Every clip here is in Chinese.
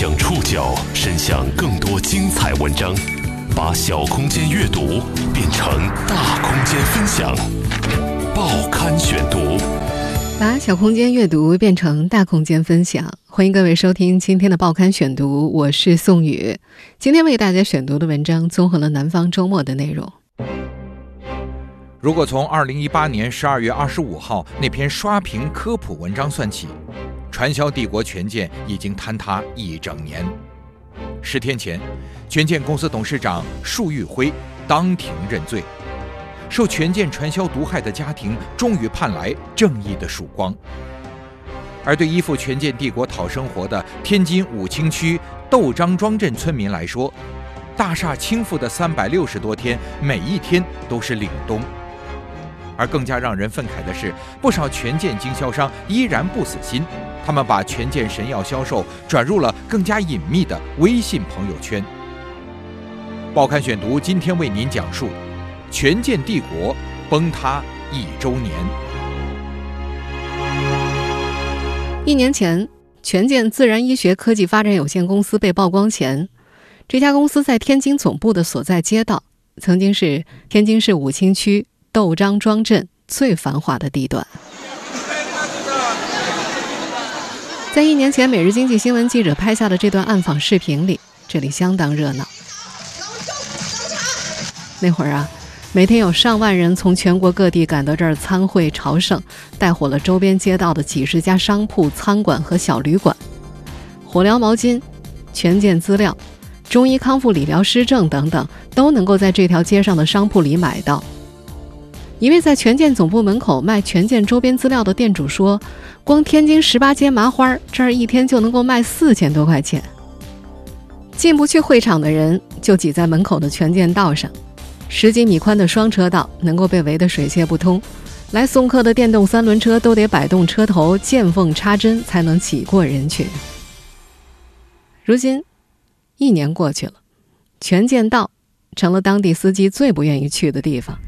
将触角伸向更多精彩文章，把小空间阅读变成大空间分享。报刊选读，把小空间阅读变成大空间分享。欢迎各位收听今天的报刊选读，我是宋宇。今天为大家选读的文章综合了《南方周末》的内容。如果从二零一八年十二月二十五号那篇刷屏科普文章算起，传销帝国权健已经坍塌一整年。十天前，权健公司董事长束玉辉当庭认罪，受权健传销毒害的家庭终于盼来正义的曙光。而对依附权健帝国讨生活的天津武清区窦张庄镇村民来说，大厦倾覆的三百六十多天，每一天都是凛冬。而更加让人愤慨的是，不少权健经销商依然不死心，他们把权健神药销售转入了更加隐秘的微信朋友圈。报刊选读今天为您讲述：权健帝国崩塌一周年。一年前，权健自然医学科技发展有限公司被曝光前，这家公司在天津总部的所在街道，曾经是天津市武清区。窦张庄镇最繁华的地段，在一年前《每日经济新闻》记者拍下的这段暗访视频里，这里相当热闹。那会儿啊，每天有上万人从全国各地赶到这儿参会朝圣，带火了周边街道的几十家商铺、餐馆和小旅馆。火疗毛巾、全健资料、中医康复理疗师证等等，都能够在这条街上的商铺里买到。一位在权健总部门口卖权健周边资料的店主说：“光天津十八街麻花这儿一天就能够卖四千多块钱。”进不去会场的人就挤在门口的权健道上，十几米宽的双车道能够被围得水泄不通，来送客的电动三轮车都得摆动车头，见缝插针才能挤过人群。如今，一年过去了，权健道成了当地司机最不愿意去的地方。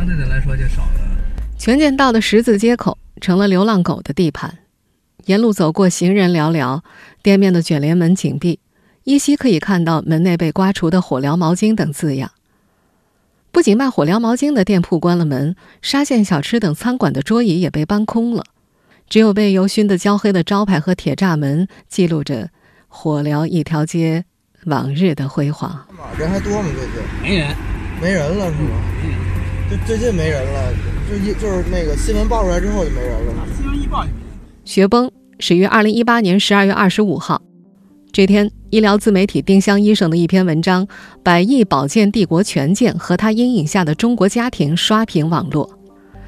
相对的来说就少了。权健道的十字街口成了流浪狗的地盘，沿路走过行人寥寥，店面的卷帘门紧闭，依稀可以看到门内被刮除的火疗毛巾等字样。不仅卖火疗毛巾的店铺关了门，沙县小吃等餐馆的桌椅也被搬空了，只有被油熏得焦黑的招牌和铁栅门记录着火疗一条街往日的辉煌。人还多吗？最近没人，没人了是吗？就最近没人了，就一就是那个新闻报出来之后就没人了。新闻一报就没人。雪崩始于二零一八年十二月二十五号，这天，医疗自媒体丁香医生的一篇文章《百亿保健帝国权健和他阴影下的中国家庭》刷屏网络。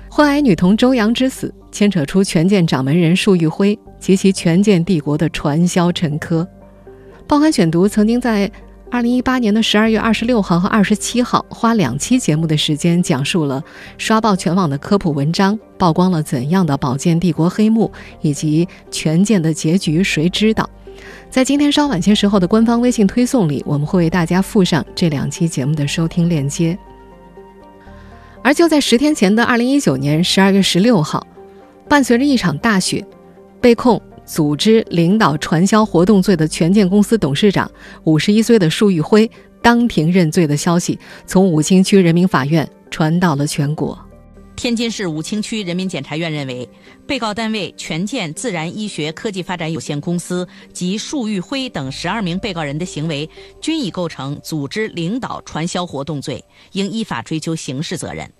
患癌女童周洋之死，牵扯出权健掌门人束玉辉及其权健帝国的传销沉疴。报刊选读曾经在。二零一八年的十二月二十六号和二十七号，花两期节目的时间，讲述了刷爆全网的科普文章，曝光了怎样的保健帝国黑幕，以及权健的结局，谁知道？在今天稍晚些时候的官方微信推送里，我们会为大家附上这两期节目的收听链接。而就在十天前的二零一九年十二月十六号，伴随着一场大雪，被控。组织领导传销活动罪的权健公司董事长五十一岁的束玉辉当庭认罪的消息，从武清区人民法院传到了全国。天津市武清区人民检察院认为，被告单位权健自然医学科技发展有限公司及束玉辉等十二名被告人的行为均已构成组织领导传销活动罪，应依法追究刑事责任。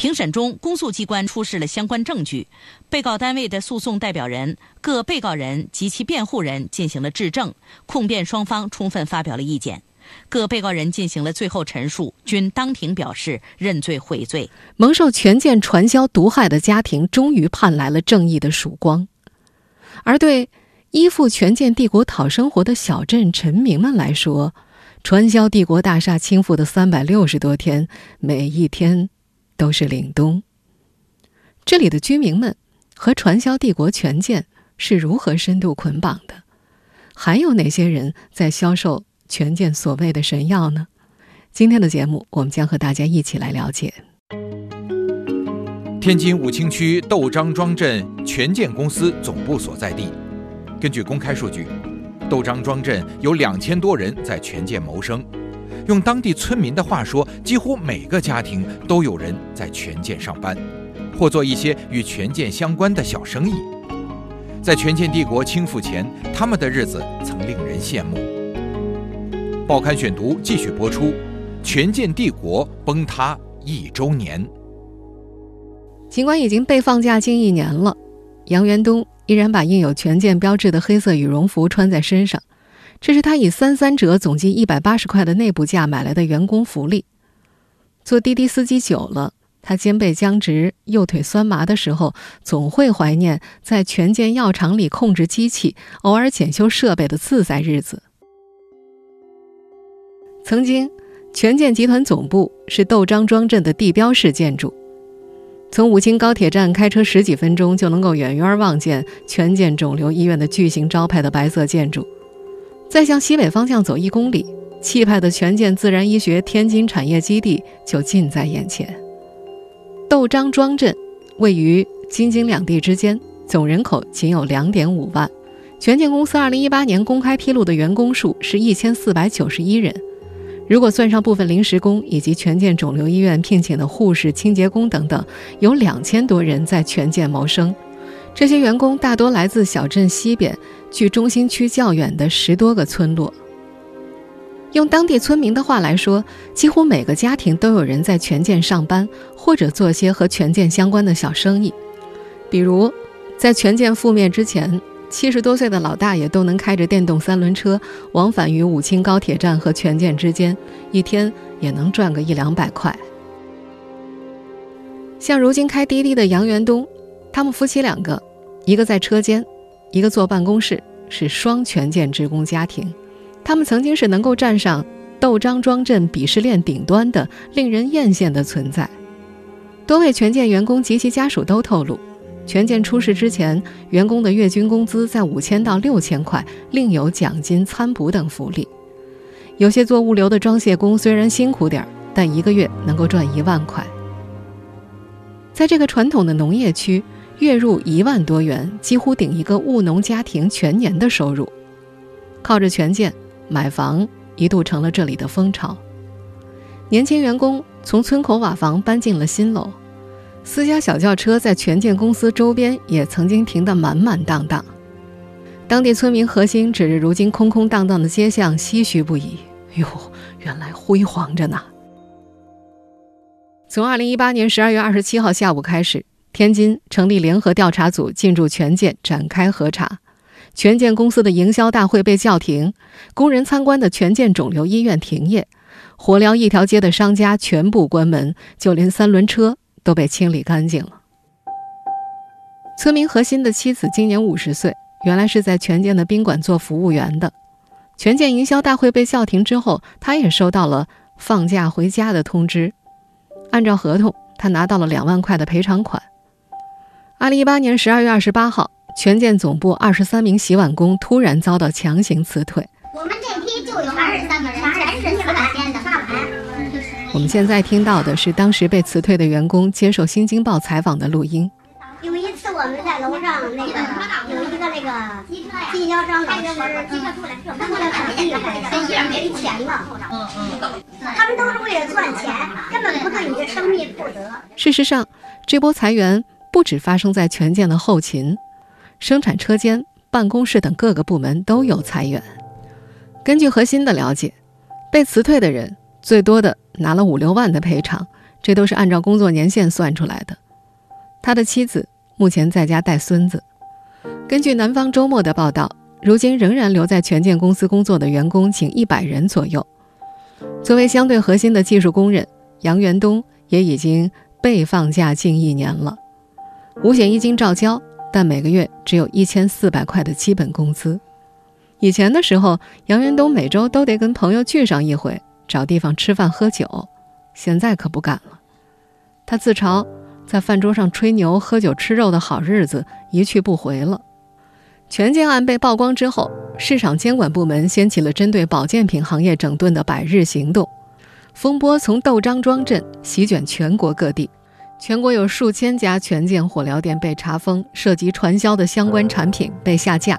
庭审中，公诉机关出示了相关证据，被告单位的诉讼代表人、各被告人及其辩护人进行了质证，控辩双方充分发表了意见，各被告人进行了最后陈述，均当庭表示认罪悔罪。蒙受权健传销毒害的家庭终于盼来了正义的曙光，而对依附权健帝国讨生活的小镇臣民们来说，传销帝国大厦倾覆的三百六十多天，每一天。都是岭东。这里的居民们和传销帝国权健是如何深度捆绑的？还有哪些人在销售权健所谓的神药呢？今天的节目，我们将和大家一起来了解。天津武清区窦张庄镇权健公司总部所在地。根据公开数据，窦张庄镇有两千多人在权健谋生。用当地村民的话说，几乎每个家庭都有人在权健上班，或做一些与权健相关的小生意。在权健帝国倾覆前，他们的日子曾令人羡慕。报刊选读继续播出：权健帝国崩塌一周年。尽管已经被放假近一年了，杨元东依然把印有权健标志的黑色羽绒服穿在身上。这是他以三三折总计一百八十块的内部价买来的员工福利。做滴滴司机久了，他肩背僵直、右腿酸麻的时候，总会怀念在权健药厂里控制机器、偶尔检修设备的自在日子。曾经，权健集团总部是窦张庄镇的地标式建筑。从武清高铁站开车十几分钟就能够远远望见权健肿瘤医院的巨型招牌的白色建筑，再向西北方向走一公里，气派的权健自然医学天津产业基地就近在眼前。窦张庄镇位于京津两地之间，总人口仅有两点五万。权健公司二零一八年公开披露的员工数是一千四百九十一人。如果算上部分临时工以及权健肿瘤医院聘请的护士、清洁工等等，有两千多人在权健谋生。这些员工大多来自小镇西边、距中心区较远的十多个村落。用当地村民的话来说，几乎每个家庭都有人在权健上班，或者做些和权健相关的小生意。比如，在权健覆灭之前。七十多岁的老大爷都能开着电动三轮车往返于武清高铁站和权健之间，一天也能赚个一两百块。像如今开滴滴的杨元东，他们夫妻两个，一个在车间，一个坐办公室，是双权健职工家庭。他们曾经是能够站上窦张庄镇鄙视链顶端的令人艳羡的存在。多位权健员工及其家属都透露。权健出事之前，员工的月均工资在五千到六千块，另有奖金、餐补等福利。有些做物流的装卸工虽然辛苦点儿，但一个月能够赚一万块。在这个传统的农业区，月入一万多元，几乎顶一个务农家庭全年的收入。靠着权健买房，一度成了这里的风潮。年轻员工从村口瓦房搬进了新楼。私家小轿车在权健公司周边也曾经停得满满当当，当地村民何心指着如今空空荡荡的街巷，唏嘘不已。哟，原来辉煌着呢！从二零一八年十二月二十七号下午开始，天津成立联合调查组进驻权健展开核查，权健公司的营销大会被叫停，工人参观的权健肿瘤医院停业，火疗一条街的商家全部关门，就连三轮车。都被清理干净了。村民何鑫的妻子今年五十岁，原来是在权健的宾馆做服务员的。权健营销大会被叫停之后，他也收到了放假回家的通知。按照合同，他拿到了两万块的赔偿款。二零一八年十二月二十八号，权健总部二十三名洗碗工突然遭到强行辞退。我们这批就有二十三个人，全是洗碗店的。我们现在听到的是当时被辞退的员工接受《新京报》采访的录音。有一次我们在楼上那个有一个那个经销商老师，他过来很厉害，没钱了。嗯嗯，他们都是为了赚钱，根本不对你的生命负责。事实上，这波裁员不止发生在权健的后勤、生产车间、办公室等各个部门都有裁员。根据核心的了解，被辞退的人。最多的拿了五六万的赔偿，这都是按照工作年限算出来的。他的妻子目前在家带孙子。根据南方周末的报道，如今仍然留在权健公司工作的员工仅一百人左右。作为相对核心的技术工人，杨元东也已经被放假近一年了。五险一金照交，但每个月只有一千四百块的基本工资。以前的时候，杨元东每周都得跟朋友聚上一回。找地方吃饭喝酒，现在可不敢了。他自嘲，在饭桌上吹牛、喝酒、吃肉的好日子一去不回了。权健案被曝光之后，市场监管部门掀起了针对保健品行业整顿的百日行动，风波从窦张庄镇席卷全国各地，全国有数千家权健火疗店被查封，涉及传销的相关产品被下架。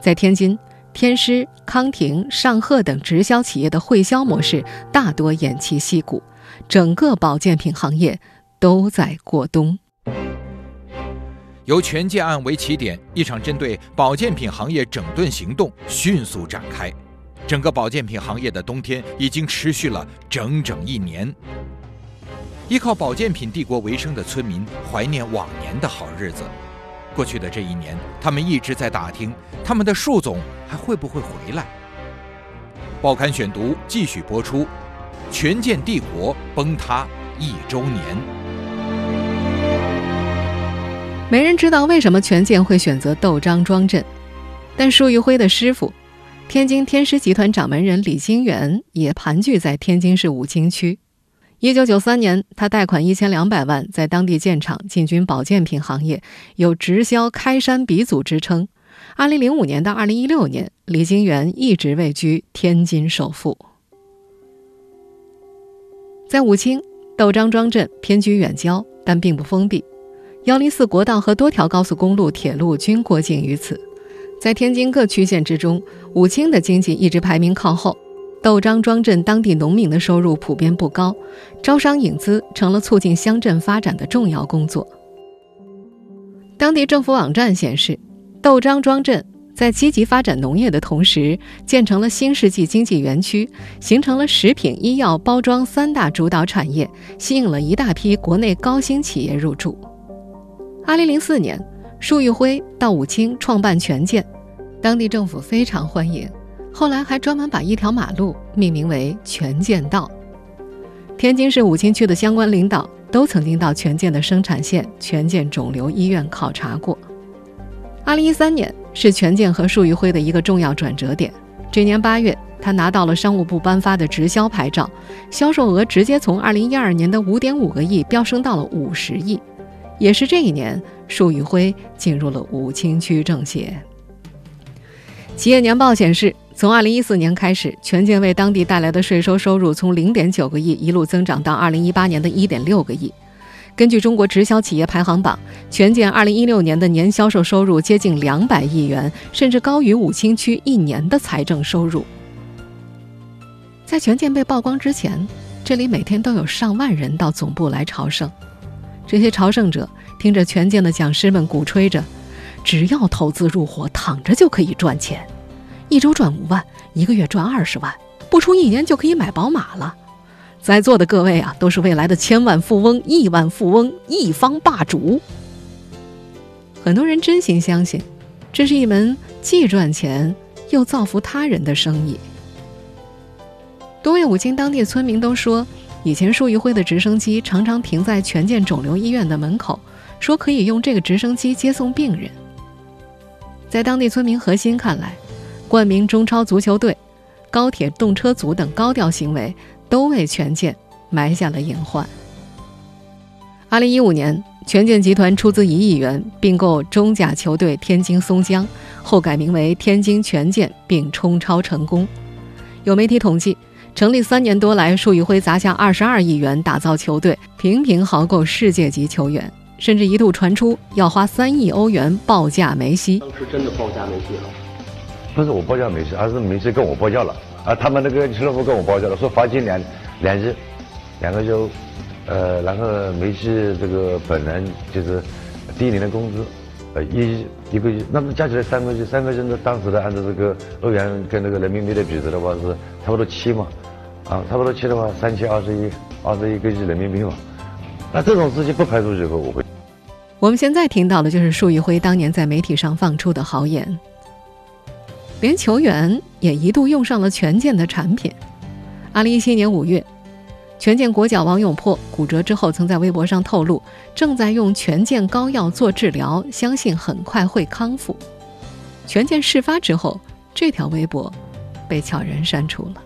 在天津，天狮、康婷、尚赫等直销企业的会销模式大多偃旗息鼓，整个保健品行业都在过冬。由权健案为起点，一场针对保健品行业整顿行动迅速展开。整个保健品行业的冬天已经持续了整整一年。依靠保健品帝国为生的村民怀念往年的好日子。过去的这一年，他们一直在打听他们的树总还会不会回来。报刊选读继续播出：权健帝国崩塌一周年。没人知道为什么权健会选择窦张庄镇，但束玉辉的师傅，天津天狮集团掌门人李金元也盘踞在天津市武清区。一九九三年，他贷款一千两百万，在当地建厂，进军保健品行业，有“直销开山鼻祖”之称。二零零五年到二零一六年，李金元一直位居天津首富。在武清，窦张庄镇偏居远郊，但并不封闭。幺零四国道和多条高速公路、铁路均过境于此。在天津各区县之中，武清的经济一直排名靠后。窦张庄镇当地农民的收入普遍不高，招商引资成了促进乡镇发展的重要工作。当地政府网站显示，窦张庄镇在积极发展农业的同时，建成了新世纪经济园区，形成了食品、医药、包装三大主导产业，吸引了一大批国内高新企业入驻。二零零四年，束玉辉到武清创办权健，当地政府非常欢迎。后来还专门把一条马路命名为权健道。天津市武清区的相关领导都曾经到权健的生产线权健肿瘤医院考察过。二零一三年是权健和束昱辉的一个重要转折点。这年八月，他拿到了商务部颁发的直销牌照，销售额直接从二零一二年的五点五个亿飙升到了五十亿。也是这一年，束昱辉进入了武清区政协。企业年报显示，从2014年开始，权健为当地带来的税收收入从0.9个亿一路增长到2018年的1.6个亿。根据中国直销企业排行榜，权健2016年的年销售收入接近200亿元，甚至高于武清区一年的财政收入。在权健被曝光之前，这里每天都有上万人到总部来朝圣。这些朝圣者听着权健的讲师们鼓吹着，只要投资入伙，躺着就可以赚钱，一周赚五万，一个月赚二十万，不出一年就可以买宝马了。在座的各位啊，都是未来的千万富翁、亿万富翁、一方霸主。很多人真心相信，这是一门既赚钱又造福他人的生意。多位武清当地村民都说。以前，束玉辉的直升机常常停在权健肿瘤医院的门口，说可以用这个直升机接送病人。在当地村民核心看来，冠名中超足球队、高铁动车组等高调行为，都为权健埋下了隐患。二零一五年，权健集团出资一亿元并购中甲球队天津松江，后改名为天津权健，并冲超成功。有媒体统计。成立三年多来，束昱辉砸下二十二亿元打造球队，频频豪购世界级球员，甚至一度传出要花三亿欧元报价梅西。当时真的报价梅西了？不是我报价梅西，而是梅西跟我报价了。啊，他们那个俱乐部跟我报价了，说罚金两两亿，两个就，呃，然后梅西这个本人就是第一年的工资，呃，一一个亿，那么加起来三个亿，三个亿那当时的按照这个欧元跟那个人民币的比值的话是差不多七嘛。啊，差不多七的话，三千二十一，二十一个亿人民币嘛。那这种事情不排除以后我会。我们现在听到的就是束昱辉当年在媒体上放出的豪言，连球员也一度用上了权健的产品。二零一七年五月，权健国脚王永珀骨折之后，曾在微博上透露正在用权健膏药做治疗，相信很快会康复。权健事发之后，这条微博被悄然删除了。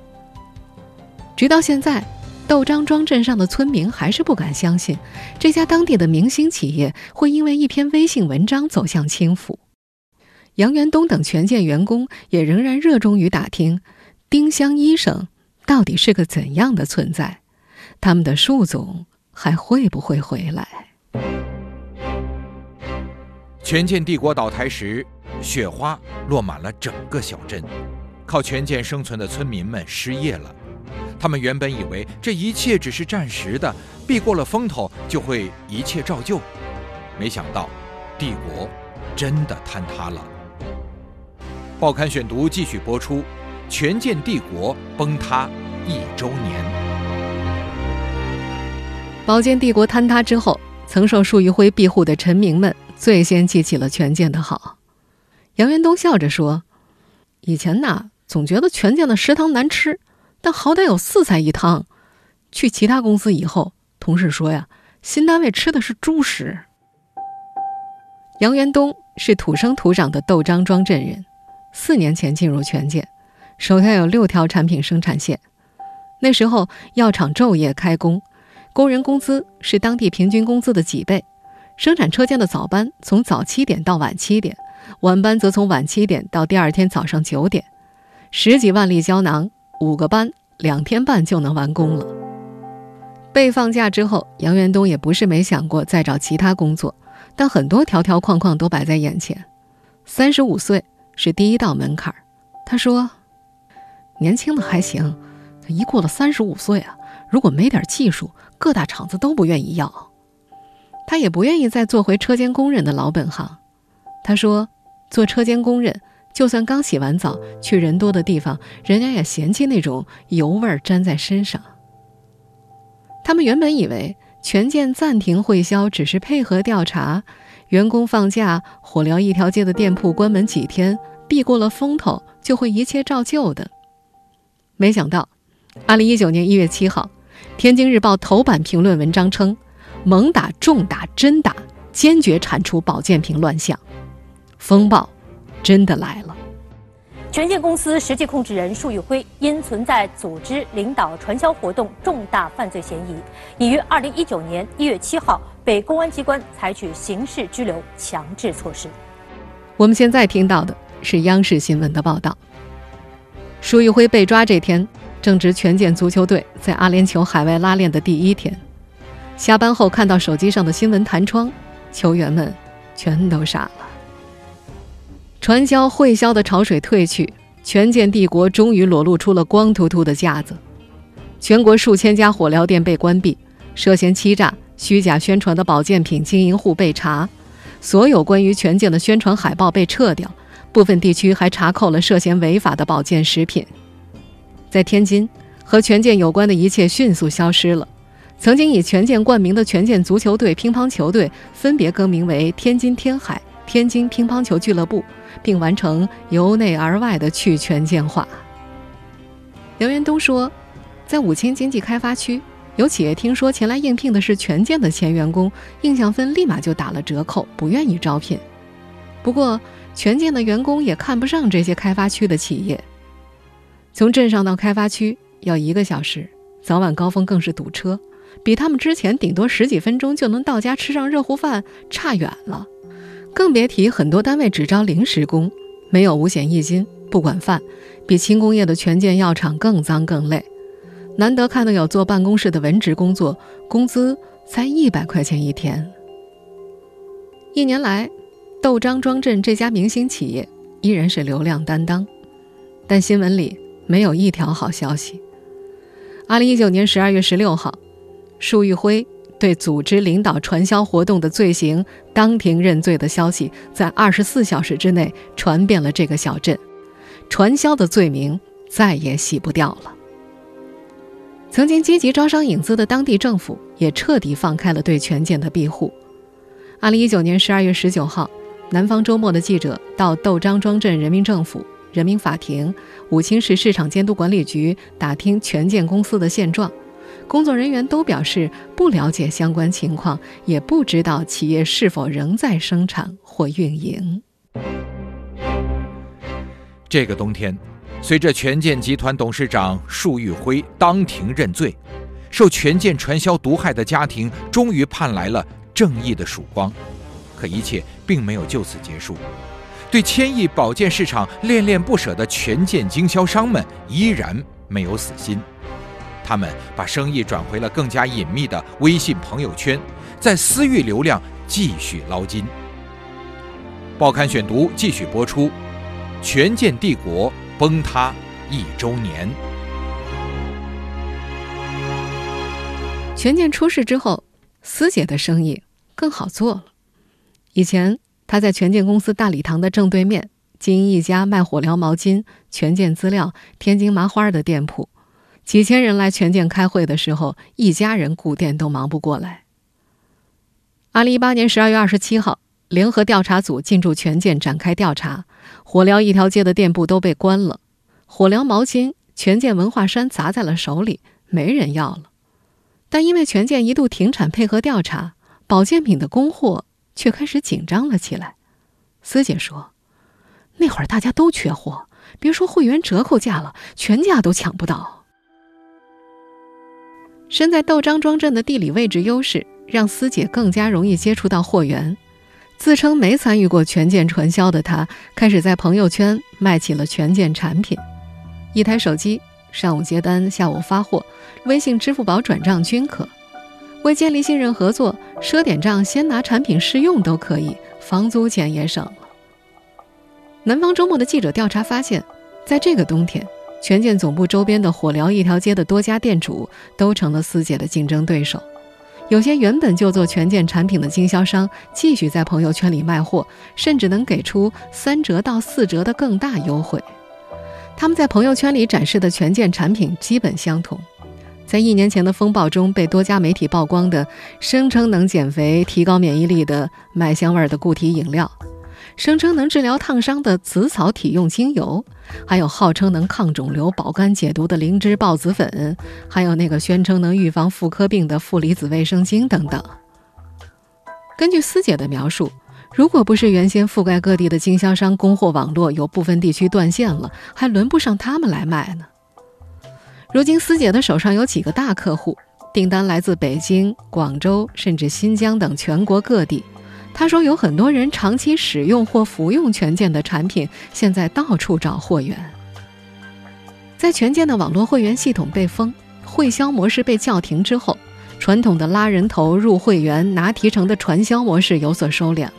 直到现在，窦张庄镇上的村民还是不敢相信，这家当地的明星企业会因为一篇微信文章走向倾覆。杨元东等权健员工也仍然热衷于打听丁香医生到底是个怎样的存在，他们的树总还会不会回来？权健帝国倒台时，雪花落满了整个小镇，靠权健生存的村民们失业了。他们原本以为这一切只是暂时的，避过了风头就会一切照旧，没想到帝国真的坍塌了。报刊选读继续播出，《权健帝国崩塌一周年》。宝剑帝国坍塌之后，曾受束玉辉庇护的臣民们最先记起了权健的好。杨元东笑着说：“以前呐，总觉得权健的食堂难吃。”但好歹有四菜一汤。去其他公司以后，同事说呀，新单位吃的是猪食。杨元东是土生土长的窦张庄镇人，四年前进入权健，手下有六条产品生产线。那时候药厂昼夜开工，工人工资是当地平均工资的几倍。生产车间的早班从早七点到晚七点，晚班则从晚七点到第二天早上九点，十几万粒胶囊。五个班，两天半就能完工了。被放假之后，杨元东也不是没想过再找其他工作，但很多条条框框都摆在眼前。三十五岁是第一道门槛他说：“年轻的还行，一过了三十五岁啊，如果没点技术，各大厂子都不愿意要。”他也不愿意再做回车间工人的老本行。他说：“做车间工人。”就算刚洗完澡去人多的地方，人家也嫌弃那种油味儿粘在身上。他们原本以为权健暂停会销只是配合调查，员工放假，火燎一条街的店铺关门几天，避过了风头，就会一切照旧的。没想到，二零一九年一月七号，《天津日报》头版评论文章称：“猛打、重打、真打，坚决铲除保健品乱象。”风暴。真的来了！权健公司实际控制人束玉辉因存在组织、领导、传销活动重大犯罪嫌疑，已于二零一九年一月七号被公安机关采取刑事拘留强制措施。我们现在听到的是央视新闻的报道。束玉辉被抓这天，正值权健足球队在阿联酋海外拉练的第一天。下班后看到手机上的新闻弹窗，球员们全都傻了。传销会销的潮水退去，权健帝国终于裸露出了光秃秃的架子。全国数千家火疗店被关闭，涉嫌欺诈、虚假宣传的保健品经营户被查，所有关于权健的宣传海报被撤掉，部分地区还查扣了涉嫌违法的保健食品。在天津，和权健有关的一切迅速消失了。曾经以权健冠名的权健足球队、乒乓球队分别更名为天津天海、天津乒乓球俱乐部。并完成由内而外的去权健化。刘元东说，在武清经济开发区，有企业听说前来应聘的是权健的前员工，印象分立马就打了折扣，不愿意招聘。不过，权健的员工也看不上这些开发区的企业。从镇上到开发区要一个小时，早晚高峰更是堵车，比他们之前顶多十几分钟就能到家吃上热乎饭差远了。更别提很多单位只招临时工，没有五险一金，不管饭，比轻工业的权健药厂更脏更累。难得看到有坐办公室的文职工作，工资才一百块钱一天。一年来，窦张庄镇这家明星企业依然是流量担当，但新闻里没有一条好消息。二零一九年十二月十六号，束玉辉。对组织领导传销活动的罪行当庭认罪的消息，在二十四小时之内传遍了这个小镇，传销的罪名再也洗不掉了。曾经积极招商引资的当地政府也彻底放开了对权健的庇护。二零一九年十二月十九号，南方周末的记者到窦张庄镇人民政府、人民法庭、武清市市场监督管理局打听权健公司的现状。工作人员都表示不了解相关情况，也不知道企业是否仍在生产或运营。这个冬天，随着权健集团董事长束玉辉当庭认罪，受权健传销毒害的家庭终于盼来了正义的曙光。可一切并没有就此结束。对千亿保健市场恋恋不舍的权健经销商们依然没有死心，他们把生意转回了更加隐秘的微信朋友圈，在私域流量继续捞金。报刊选读继续播出，权健帝国崩塌一周年。权健出事之后，思姐的生意更好做了。以前她在权健公司大礼堂的正对面经营一家卖火疗毛巾、权健资料、天津麻花的店铺，几千人来权健开会的时候，一家人顾店都忙不过来。二零一八年十二月二十七号，联合调查组进驻权健展开调查，火疗一条街的店铺都被关了，火疗毛巾权健文化衫砸在了手里，没人要了。但因为权健一度停产配合调查，保健品的供货却开始紧张了起来。思姐说：“那会儿大家都缺货，别说会员折扣价了，全价都抢不到。”身在窦张庄镇的地理位置优势，让思姐更加容易接触到货源。自称没参与过权健传销的她，开始在朋友圈卖起了权健产品，一台手机。上午接单，下午发货，微信、支付宝转账均可。为建立信任合作，赊点账先拿产品试用都可以，房租钱也省了。南方周末的记者调查发现，在这个冬天，权健总部周边的火疗一条街的多家店主都成了思姐的竞争对手。有些原本就做权健产品的经销商，继续在朋友圈里卖货，甚至能给出三折到四折的更大优惠。他们在朋友圈里展示的权健产品基本相同，在一年前的风暴中被多家媒体曝光的，声称能减肥、提高免疫力的麦香味的固体饮料，声称能治疗烫伤的紫草体用精油，还有号称能抗肿瘤、保肝解毒的灵芝孢子粉，还有那个宣称能预防妇科病的负离子卫生巾等等。根据思姐的描述。如果不是原先覆盖各地的经销商供货网络有部分地区断线了，还轮不上他们来卖呢。如今思姐的手上有几个大客户，订单来自北京、广州，甚至新疆等全国各地。他说有很多人长期使用或服用权健的产品，现在到处找货源。在权健的网络会员系统被封、会销模式被叫停之后，传统的拉人头、入会员、拿提成的传销模式有所收敛了。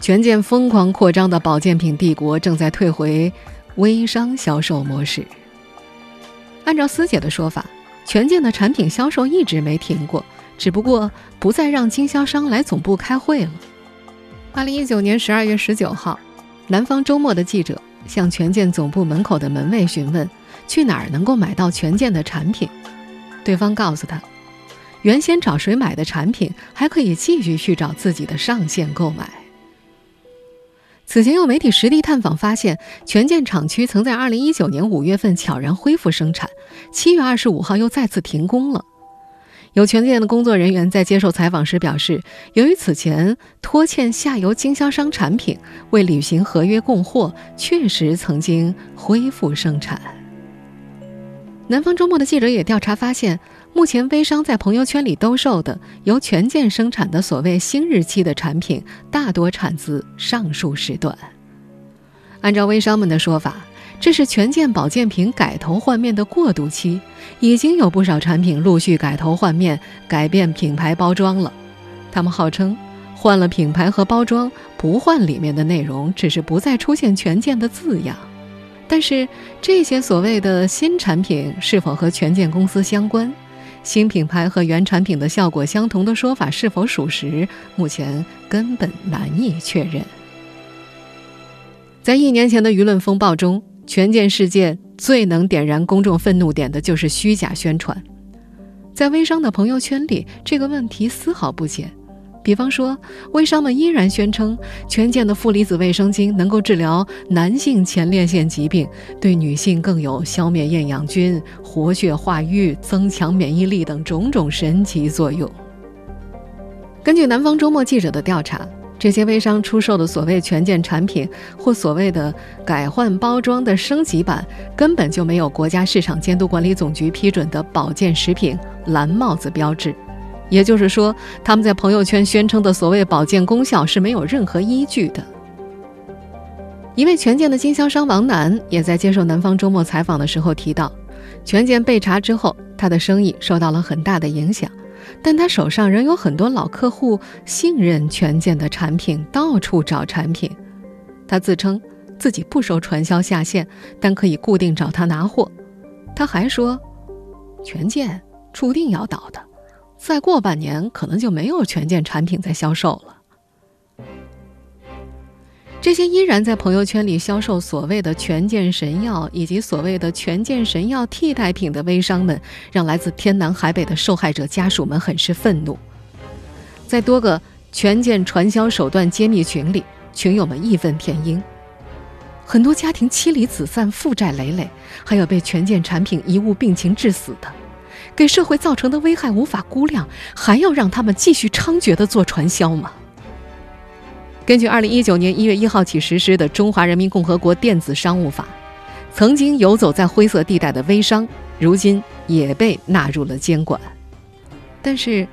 权健疯狂扩张的保健品帝国正在退回微商销售模式。按照思姐的说法，权健的产品销售一直没停过，只不过不再让经销商来总部开会了。二零一九年十二月十九号，南方周末的记者向权健总部门口的门卫询问，去哪儿能够买到权健的产品？对方告诉他，原先找谁买的产品，还可以继续去找自己的上线购买。此前有媒体实地探访发现，权健厂区曾在2019年5月份悄然恢复生产，7月25号又再次停工了。有权健的工作人员在接受采访时表示，由于此前拖欠下游经销商产品，未履行合约供货，确实曾经恢复生产。南方周末的记者也调查发现。目前，微商在朋友圈里兜售的由权健生产的所谓新日期的产品，大多产自上述时段。按照微商们的说法，这是权健保健品改头换面的过渡期，已经有不少产品陆续改头换面、改变品牌包装了。他们号称，换了品牌和包装，不换里面的内容，只是不再出现权健的字样。但是，这些所谓的新产品是否和权健公司相关？新品牌和原产品的效果相同的说法是否属实？目前根本难以确认。在一年前的舆论风暴中，权健事件最能点燃公众愤怒点的就是虚假宣传。在微商的朋友圈里，这个问题丝毫不减。比方说，微商们依然宣称权健的负离子卫生巾能够治疗男性前列腺疾病，对女性更有消灭厌氧菌、活血化瘀、增强免疫力等种种神奇作用。根据南方周末记者的调查，这些微商出售的所谓权健产品或所谓的改换包装的升级版，根本就没有国家市场监督管理总局批准的保健食品蓝帽子标志。也就是说，他们在朋友圈宣称的所谓保健功效是没有任何依据的。一位权健的经销商王楠也在接受《南方周末》采访的时候提到，权健被查之后，他的生意受到了很大的影响，但他手上仍有很多老客户信任权健的产品，到处找产品。他自称自己不收传销下线，但可以固定找他拿货。他还说，权健注定要倒的，再过半年可能就没有权健产品在销售了。这些依然在朋友圈里销售所谓的权健神药以及所谓的权健神药替代品的微商们，让来自天南海北的受害者家属们很是愤怒。在多个权健传销手段揭秘群里，群友们义愤填膺。很多家庭妻离子散、负债累累，还有被权健产品贻误病情致死的，给社会造成的危害无法估量，还要让他们继续猖獗地做传销吗？根据二零一九年一月一号起实施的《中华人民共和国电子商务法》，曾经游走在灰色地带的微商，如今也被纳入了监管。但是，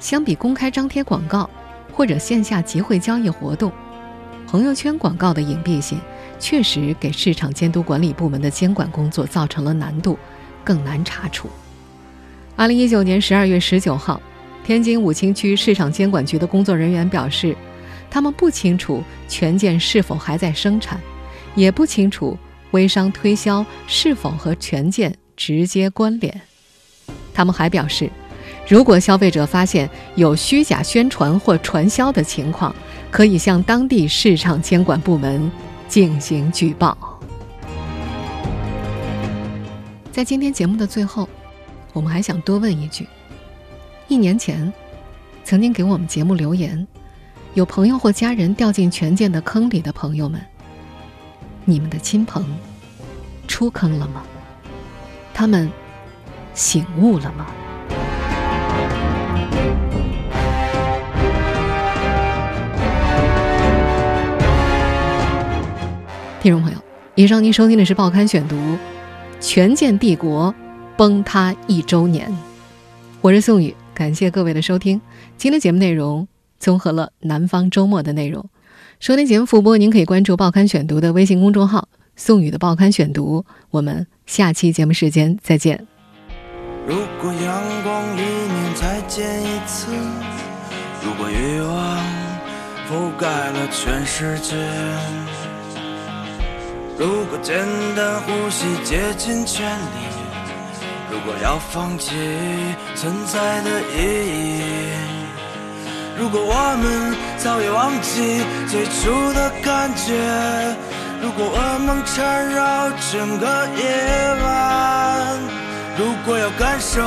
相比公开张贴广告或者线下集会交易活动，朋友圈广告的隐蔽性确实给市场监督管理部门的监管工作造成了难度，更难查处。二零一九年十二月十九号，天津武清区市场监管局的工作人员表示。他们不清楚权健是否还在生产，也不清楚微商推销是否和权健直接关联。他们还表示，如果消费者发现有虚假宣传或传销的情况，可以向当地市场监管部门进行举报。在今天节目的最后，我们还想多问一句：一年前，曾经给我们节目留言。有朋友或家人掉进权健的坑里的朋友们，你们的亲朋出坑了吗？他们醒悟了吗？听众朋友，以上您收听的是《报刊选读》，权健帝国崩塌一周年，我是宋宇，感谢各位的收听。今天节目内容。综合了南方周末的内容，收听节目复播，您可以关注《报刊选读》的微信公众号“宋宇的报刊选读”。我们下期节目时间再见。如果阳光里面再见一次，如果欲望覆盖了全世界，如果简单呼吸竭尽全力，如果要放弃存在的意义。如果我们早已忘记最初的感觉，如果噩梦缠绕整个夜晚，如果要感受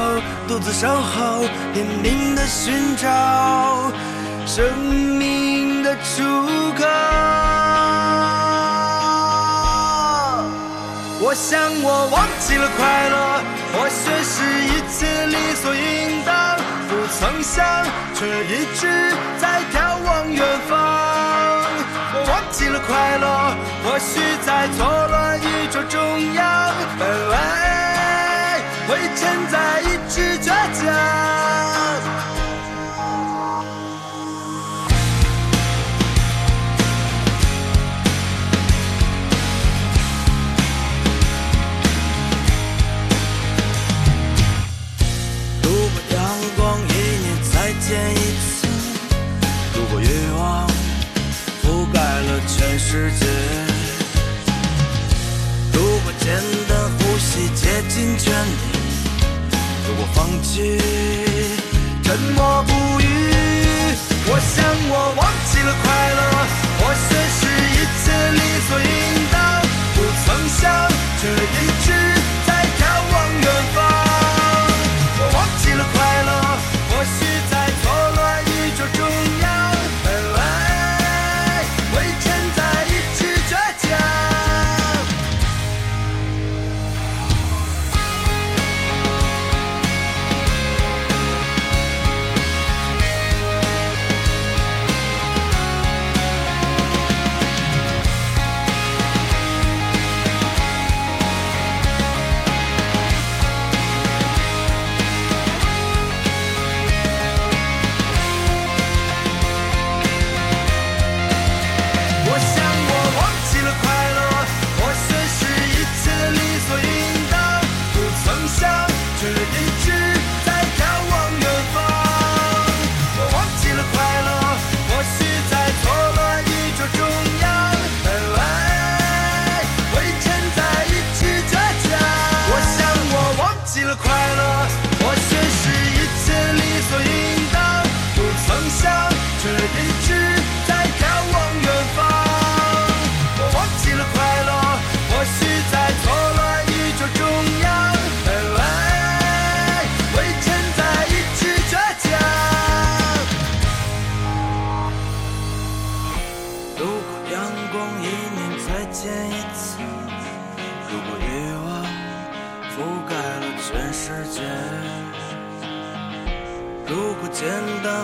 独自守候，拼命的寻找生命的出口，我想我忘记了快乐，或许是一切理所应当。曾想，却一直在眺望远方。我忘记了快乐，或许在错乱宇宙中央，本来会承载一直倔强。世界，如果简单呼吸竭尽全力，如果放弃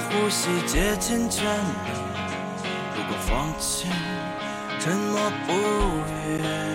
呼吸竭尽全力如果放弃沉默不语。